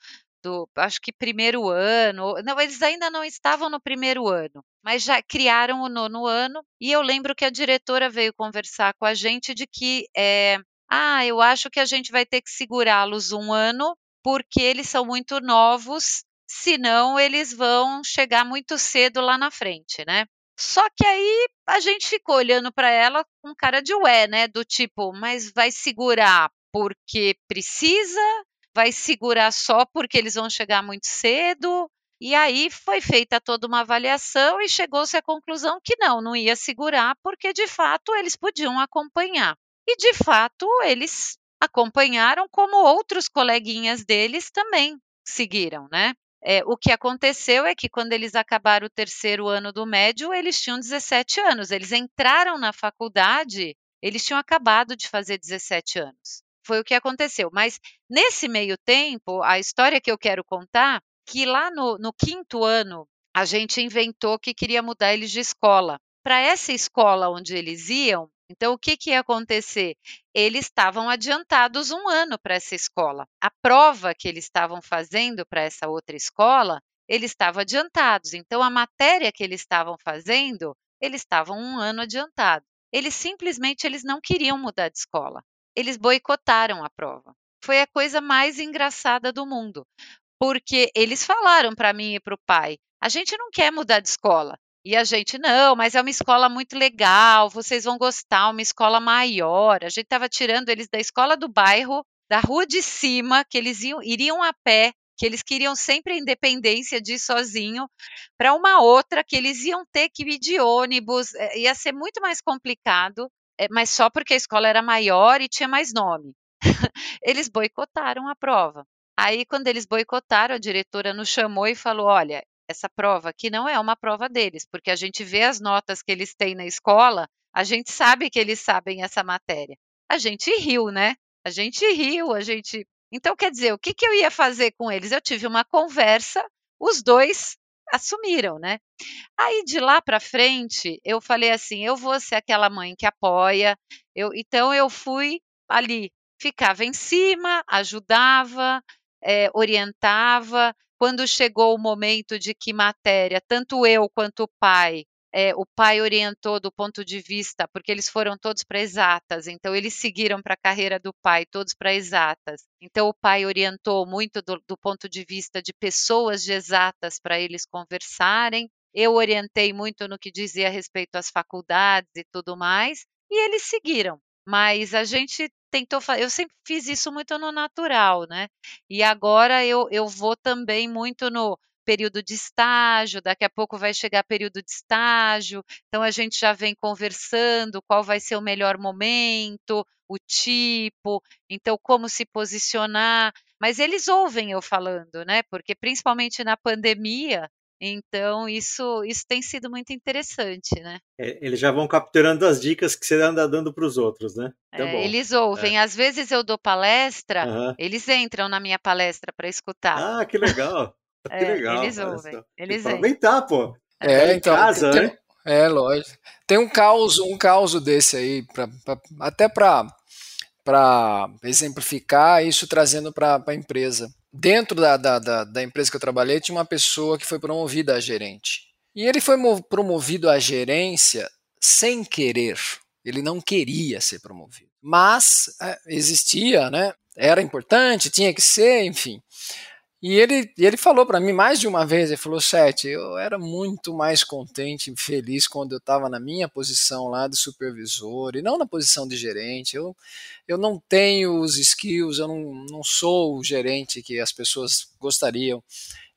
do, acho que primeiro ano. Não, eles ainda não estavam no primeiro ano, mas já criaram o nono ano. E eu lembro que a diretora veio conversar com a gente de que é, ah, eu acho que a gente vai ter que segurá-los um ano, porque eles são muito novos, senão eles vão chegar muito cedo lá na frente, né? Só que aí a gente ficou olhando para ela com cara de ué, né? Do tipo, mas vai segurar porque precisa? Vai segurar só porque eles vão chegar muito cedo? E aí foi feita toda uma avaliação e chegou-se à conclusão que não, não ia segurar, porque de fato eles podiam acompanhar. E de fato, eles acompanharam, como outros coleguinhas deles também seguiram, né? É, o que aconteceu é que quando eles acabaram o terceiro ano do médio, eles tinham 17 anos. Eles entraram na faculdade, eles tinham acabado de fazer 17 anos. Foi o que aconteceu. Mas nesse meio tempo, a história que eu quero contar, que lá no, no quinto ano, a gente inventou que queria mudar eles de escola. Para essa escola onde eles iam, então, o que, que ia acontecer? Eles estavam adiantados um ano para essa escola. A prova que eles estavam fazendo para essa outra escola, eles estavam adiantados. Então, a matéria que eles estavam fazendo, eles estavam um ano adiantado. Eles simplesmente eles não queriam mudar de escola. Eles boicotaram a prova. Foi a coisa mais engraçada do mundo, porque eles falaram para mim e para o pai: a gente não quer mudar de escola. E a gente, não, mas é uma escola muito legal, vocês vão gostar, uma escola maior. A gente estava tirando eles da escola do bairro, da rua de cima, que eles iam, iriam a pé, que eles queriam sempre a independência de ir sozinho, para uma outra que eles iam ter que ir de ônibus, é, ia ser muito mais complicado, é, mas só porque a escola era maior e tinha mais nome. eles boicotaram a prova. Aí, quando eles boicotaram, a diretora nos chamou e falou: Olha, essa prova, que não é uma prova deles, porque a gente vê as notas que eles têm na escola, a gente sabe que eles sabem essa matéria. A gente riu, né? A gente riu, a gente. Então, quer dizer, o que, que eu ia fazer com eles? Eu tive uma conversa, os dois assumiram, né? Aí de lá para frente, eu falei assim: eu vou ser aquela mãe que apoia. Eu, então, eu fui ali, ficava em cima, ajudava, é, orientava, quando chegou o momento de que matéria, tanto eu quanto o pai, é, o pai orientou do ponto de vista, porque eles foram todos para exatas, então eles seguiram para a carreira do pai, todos para exatas. Então o pai orientou muito do, do ponto de vista de pessoas de exatas para eles conversarem. Eu orientei muito no que dizia a respeito às faculdades e tudo mais, e eles seguiram. Mas a gente tentou fazer. Eu sempre fiz isso muito no natural, né? E agora eu, eu vou também muito no período de estágio, daqui a pouco vai chegar período de estágio, então a gente já vem conversando qual vai ser o melhor momento, o tipo, então como se posicionar. Mas eles ouvem eu falando, né? Porque principalmente na pandemia, Então, isso, isso tem sido muito interessante, né? É, eles já vão capturando as dicas que você anda dando para os outros, né? Tá é, eles ouvem. É. Às vezes eu dou palestra, uhum. eles entram na minha palestra para escutar. Ah, que legal! Que é, legal. Eles ouvem. Eles aproveitar, pô. É, tá então. Casa, tem, né? É, lógico. Tem um caos, um caos desse aí, pra, pra até para exemplificar isso trazendo para a empresa dentro da, da, da, da, empresa que eu trabalhei, tinha uma pessoa que foi promovida a gerente. E ele foi promovido à gerência sem querer. Ele não queria ser promovido. Mas é, existia, né? Era importante, tinha que ser, enfim. E ele, ele falou para mim mais de uma vez, ele falou, Sete, eu era muito mais contente e feliz quando eu estava na minha posição lá de supervisor e não na posição de gerente. Eu, eu não tenho os skills, eu não, não sou o gerente que as pessoas gostariam.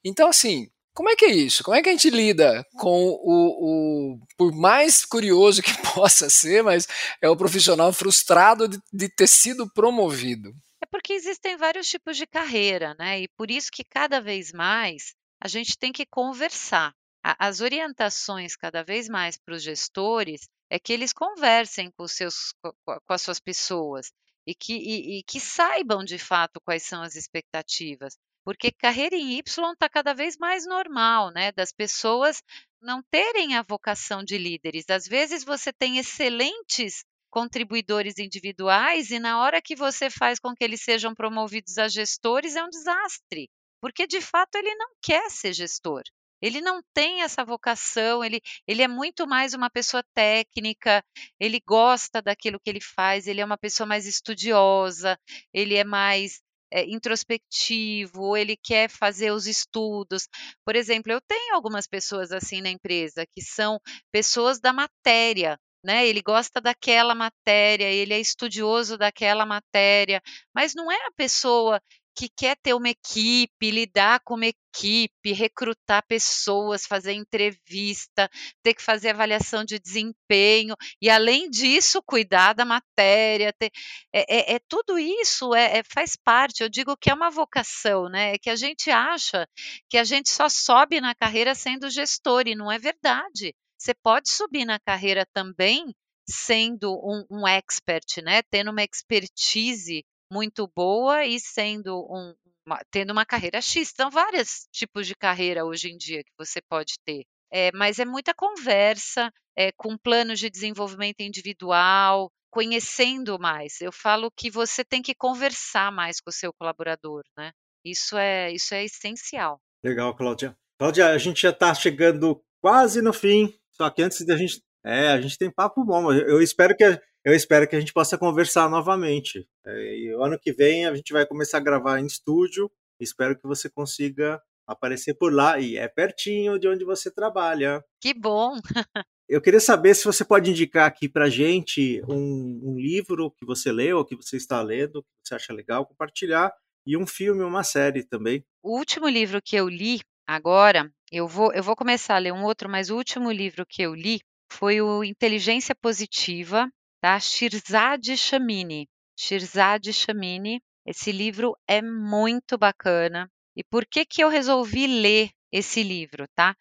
Então, assim, como é que é isso? Como é que a gente lida com o, o por mais curioso que possa ser, mas é o profissional frustrado de, de ter sido promovido? Porque existem vários tipos de carreira, né? E por isso que cada vez mais a gente tem que conversar. As orientações cada vez mais para os gestores é que eles conversem com, seus, com as suas pessoas e que, e, e que saibam de fato quais são as expectativas. Porque carreira em Y está cada vez mais normal, né? Das pessoas não terem a vocação de líderes. Às vezes você tem excelentes contribuidores individuais e na hora que você faz com que eles sejam promovidos a gestores é um desastre, porque de fato ele não quer ser gestor. Ele não tem essa vocação, ele, ele é muito mais uma pessoa técnica, ele gosta daquilo que ele faz, ele é uma pessoa mais estudiosa, ele é mais é, introspectivo, ele quer fazer os estudos. Por exemplo, eu tenho algumas pessoas assim na empresa que são pessoas da matéria, né? Ele gosta daquela matéria, ele é estudioso daquela matéria, mas não é a pessoa que quer ter uma equipe, lidar com uma equipe, recrutar pessoas, fazer entrevista, ter que fazer avaliação de desempenho e, além disso, cuidar da matéria. Ter, é, é, é, tudo isso é, é, faz parte. Eu digo que é uma vocação, né? É que a gente acha que a gente só sobe na carreira sendo gestor e não é verdade. Você pode subir na carreira também sendo um, um expert, né? Tendo uma expertise muito boa e sendo um, uma, tendo uma carreira X. São vários tipos de carreira hoje em dia que você pode ter. É, mas é muita conversa, é, com planos de desenvolvimento individual, conhecendo mais. Eu falo que você tem que conversar mais com o seu colaborador, né? Isso é, isso é essencial. Legal, Cláudia. Cláudia, a gente já está chegando quase no fim. Só que antes da gente. É, a gente tem papo bom. Eu espero que, eu espero que a gente possa conversar novamente. É, e o ano que vem a gente vai começar a gravar em estúdio. Espero que você consiga aparecer por lá. E é pertinho de onde você trabalha. Que bom! eu queria saber se você pode indicar aqui para gente um, um, livro que você leu, que você está lendo, que você acha legal compartilhar, e um filme, uma série também. O último livro que eu li agora eu vou, eu vou começar a ler um outro, mas o último livro que eu li foi o Inteligência Positiva, da Shirzad Chamini. Shirzad Chamini. Esse livro é muito bacana. E por que que eu resolvi ler esse livro, tá?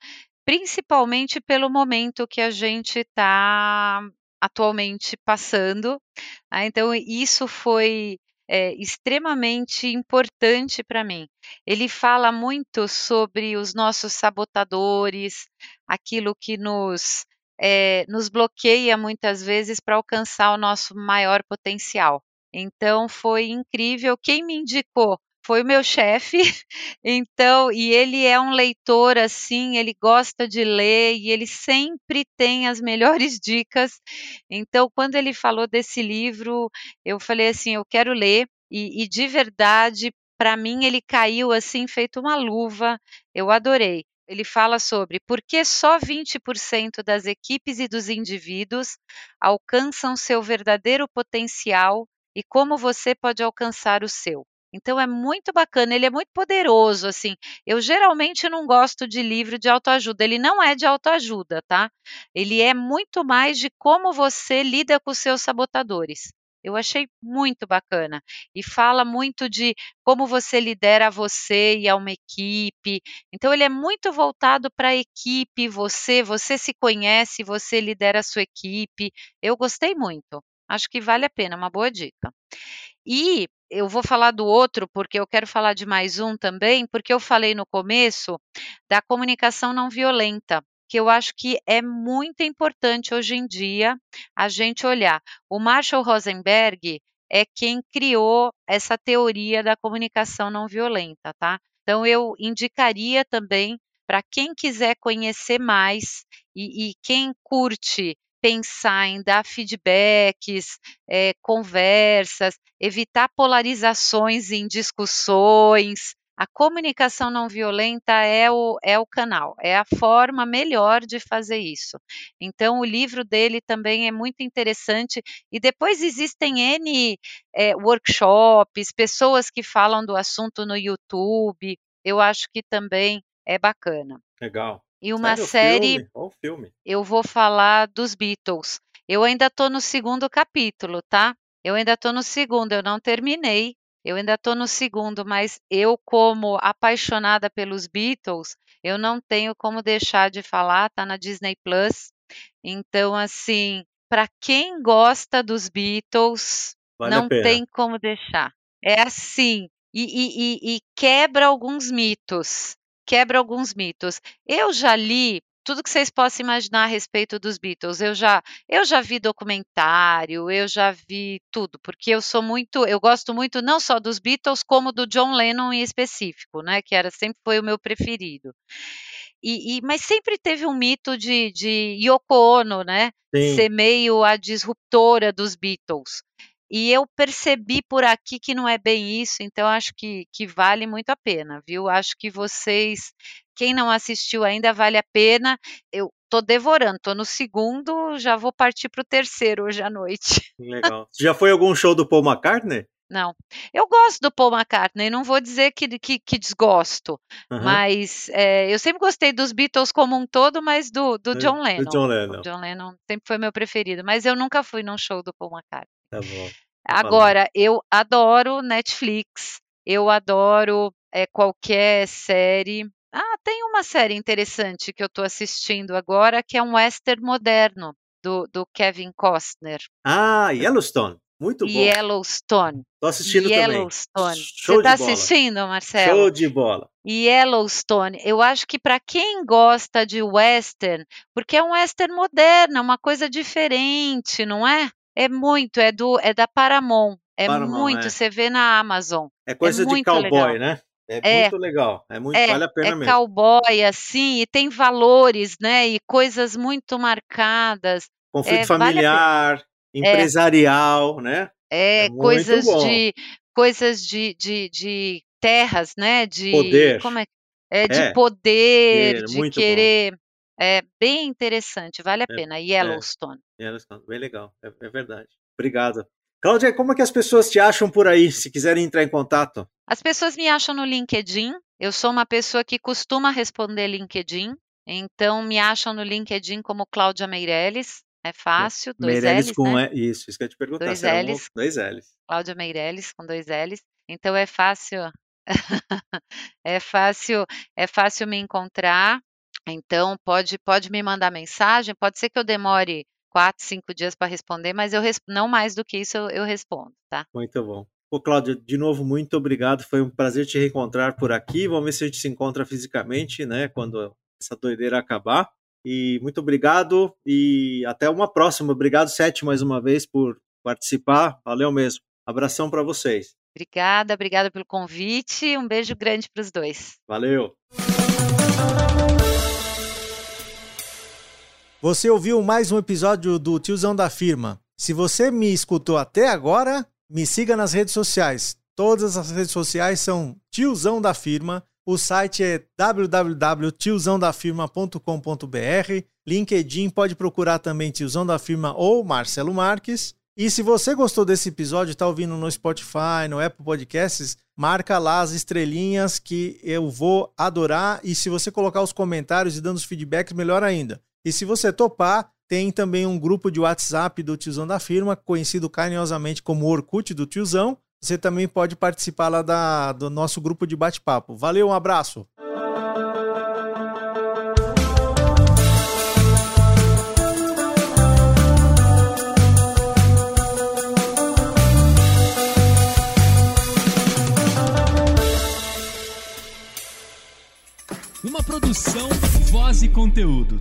Principalmente pelo momento que a gente está atualmente passando. Ah, então, isso foi é, extremamente importante para mim. Ele fala muito sobre os nossos sabotadores, aquilo que nos, é, nos bloqueia muitas vezes para alcançar o nosso maior potencial. Então foi incrível. Quem me indicou foi o meu chefe, então, e ele é um leitor assim, ele gosta de ler e ele sempre tem as melhores dicas. Então, quando ele falou desse livro, eu falei assim: eu quero ler, e, e de verdade, para mim, ele caiu assim, feito uma luva, eu adorei. Ele fala sobre por que só 20% das equipes e dos indivíduos alcançam seu verdadeiro potencial e como você pode alcançar o seu. Então é muito bacana, ele é muito poderoso, assim. Eu geralmente não gosto de livro de autoajuda, ele não é de autoajuda, tá? Ele é muito mais de como você lida com os seus sabotadores. Eu achei muito bacana e fala muito de como você lidera você e a uma equipe. Então ele é muito voltado para a equipe, você, você se conhece, você lidera a sua equipe. Eu gostei muito. Acho que vale a pena, uma boa dica. E eu vou falar do outro, porque eu quero falar de mais um também, porque eu falei no começo da comunicação não violenta, que eu acho que é muito importante hoje em dia a gente olhar. O Marshall Rosenberg é quem criou essa teoria da comunicação não violenta, tá? Então eu indicaria também para quem quiser conhecer mais e, e quem curte pensar em dar feedbacks, é, conversas, evitar polarizações em discussões. A comunicação não violenta é o, é o canal, é a forma melhor de fazer isso. Então, o livro dele também é muito interessante. E depois existem N é, workshops, pessoas que falam do assunto no YouTube. Eu acho que também é bacana. Legal. E uma Sério, série. Filme? Filme? Eu vou falar dos Beatles. Eu ainda estou no segundo capítulo, tá? Eu ainda estou no segundo, eu não terminei. Eu ainda estou no segundo, mas eu, como apaixonada pelos Beatles, eu não tenho como deixar de falar, tá na Disney Plus. Então, assim, para quem gosta dos Beatles, vale não tem como deixar. É assim, e, e, e, e quebra alguns mitos quebra alguns mitos. Eu já li tudo que vocês possam imaginar a respeito dos Beatles. Eu já, eu já vi documentário, eu já vi tudo, porque eu sou muito, eu gosto muito não só dos Beatles como do John Lennon em específico, né? Que era sempre foi o meu preferido. E, e mas sempre teve um mito de, de Yoko Ono, né? Sim. Ser meio a disruptora dos Beatles. E eu percebi por aqui que não é bem isso, então acho que, que vale muito a pena, viu? Acho que vocês, quem não assistiu ainda, vale a pena. Eu tô devorando, tô no segundo, já vou partir para o terceiro hoje à noite. Legal. Já foi algum show do Paul McCartney? Não. Eu gosto do Paul McCartney, não vou dizer que, que, que desgosto, uhum. mas é, eu sempre gostei dos Beatles como um todo, mas do, do John Lennon. Do John Lennon. O John Lennon sempre foi meu preferido, mas eu nunca fui num show do Paul McCartney. Tá bom. Agora, eu adoro Netflix, eu adoro é, qualquer série. Ah, tem uma série interessante que eu estou assistindo agora, que é um western moderno, do, do Kevin Costner. Ah, Yellowstone. Muito bom. Yellowstone. Tô assistindo Yellowstone. também. Show Você tá assistindo, Marcelo? Show de bola. Yellowstone. Eu acho que para quem gosta de western, porque é um western moderno, é uma coisa diferente, não é? É muito, é do é da Paramount. É Paramount, muito, é. você vê na Amazon. É coisa é de cowboy, legal. né? É, é, muito legal, é muito, é, vale a pena é mesmo. É cowboy, assim, e tem valores, né, e coisas muito marcadas. Conflito é, familiar, vale empresarial, né? É, coisas de coisas de, de, de, terras, né, de poder. Como é, é de poder, de querer. Bom. É bem interessante, vale a pena. Yellowstone. Yellowstone, bem legal, é, é verdade. Obrigado. Cláudia, como é que as pessoas te acham por aí, se quiserem entrar em contato? As pessoas me acham no LinkedIn. Eu sou uma pessoa que costuma responder LinkedIn. Então, me acham no LinkedIn como Cláudia Meirelles. É fácil, dois Meirelles L's, com né? E, isso, isso que eu te perguntar. Dois L's. Um, dois L's. Cláudia Meirelles com dois L's. Então é fácil, é fácil, é fácil me encontrar. Então pode pode me mandar mensagem. Pode ser que eu demore quatro, cinco dias para responder, mas eu não mais do que isso eu, eu respondo, tá? Muito bom. Ô, Cláudia, de novo, muito obrigado. Foi um prazer te reencontrar por aqui. Vamos ver se a gente se encontra fisicamente, né? Quando essa doideira acabar. E muito obrigado e até uma próxima. Obrigado, Sete, mais uma vez por participar. Valeu mesmo. Abração para vocês. Obrigada, obrigada pelo convite. Um beijo grande para os dois. Valeu. Você ouviu mais um episódio do Tiozão da Firma. Se você me escutou até agora, me siga nas redes sociais. Todas as redes sociais são Tiozão da Firma. O site é www.tiozãodafirma.com.br. LinkedIn pode procurar também Tiozão da Firma ou Marcelo Marques. E se você gostou desse episódio, está ouvindo no Spotify, no Apple Podcasts, marca lá as estrelinhas que eu vou adorar. E se você colocar os comentários e dando os feedbacks, melhor ainda. E se você topar, tem também um grupo de WhatsApp do Tiozão da Firma, conhecido carinhosamente como Orkut do Tiozão. Você também pode participar lá da, do nosso grupo de bate-papo. Valeu, um abraço! Uma produção, voz e conteúdo.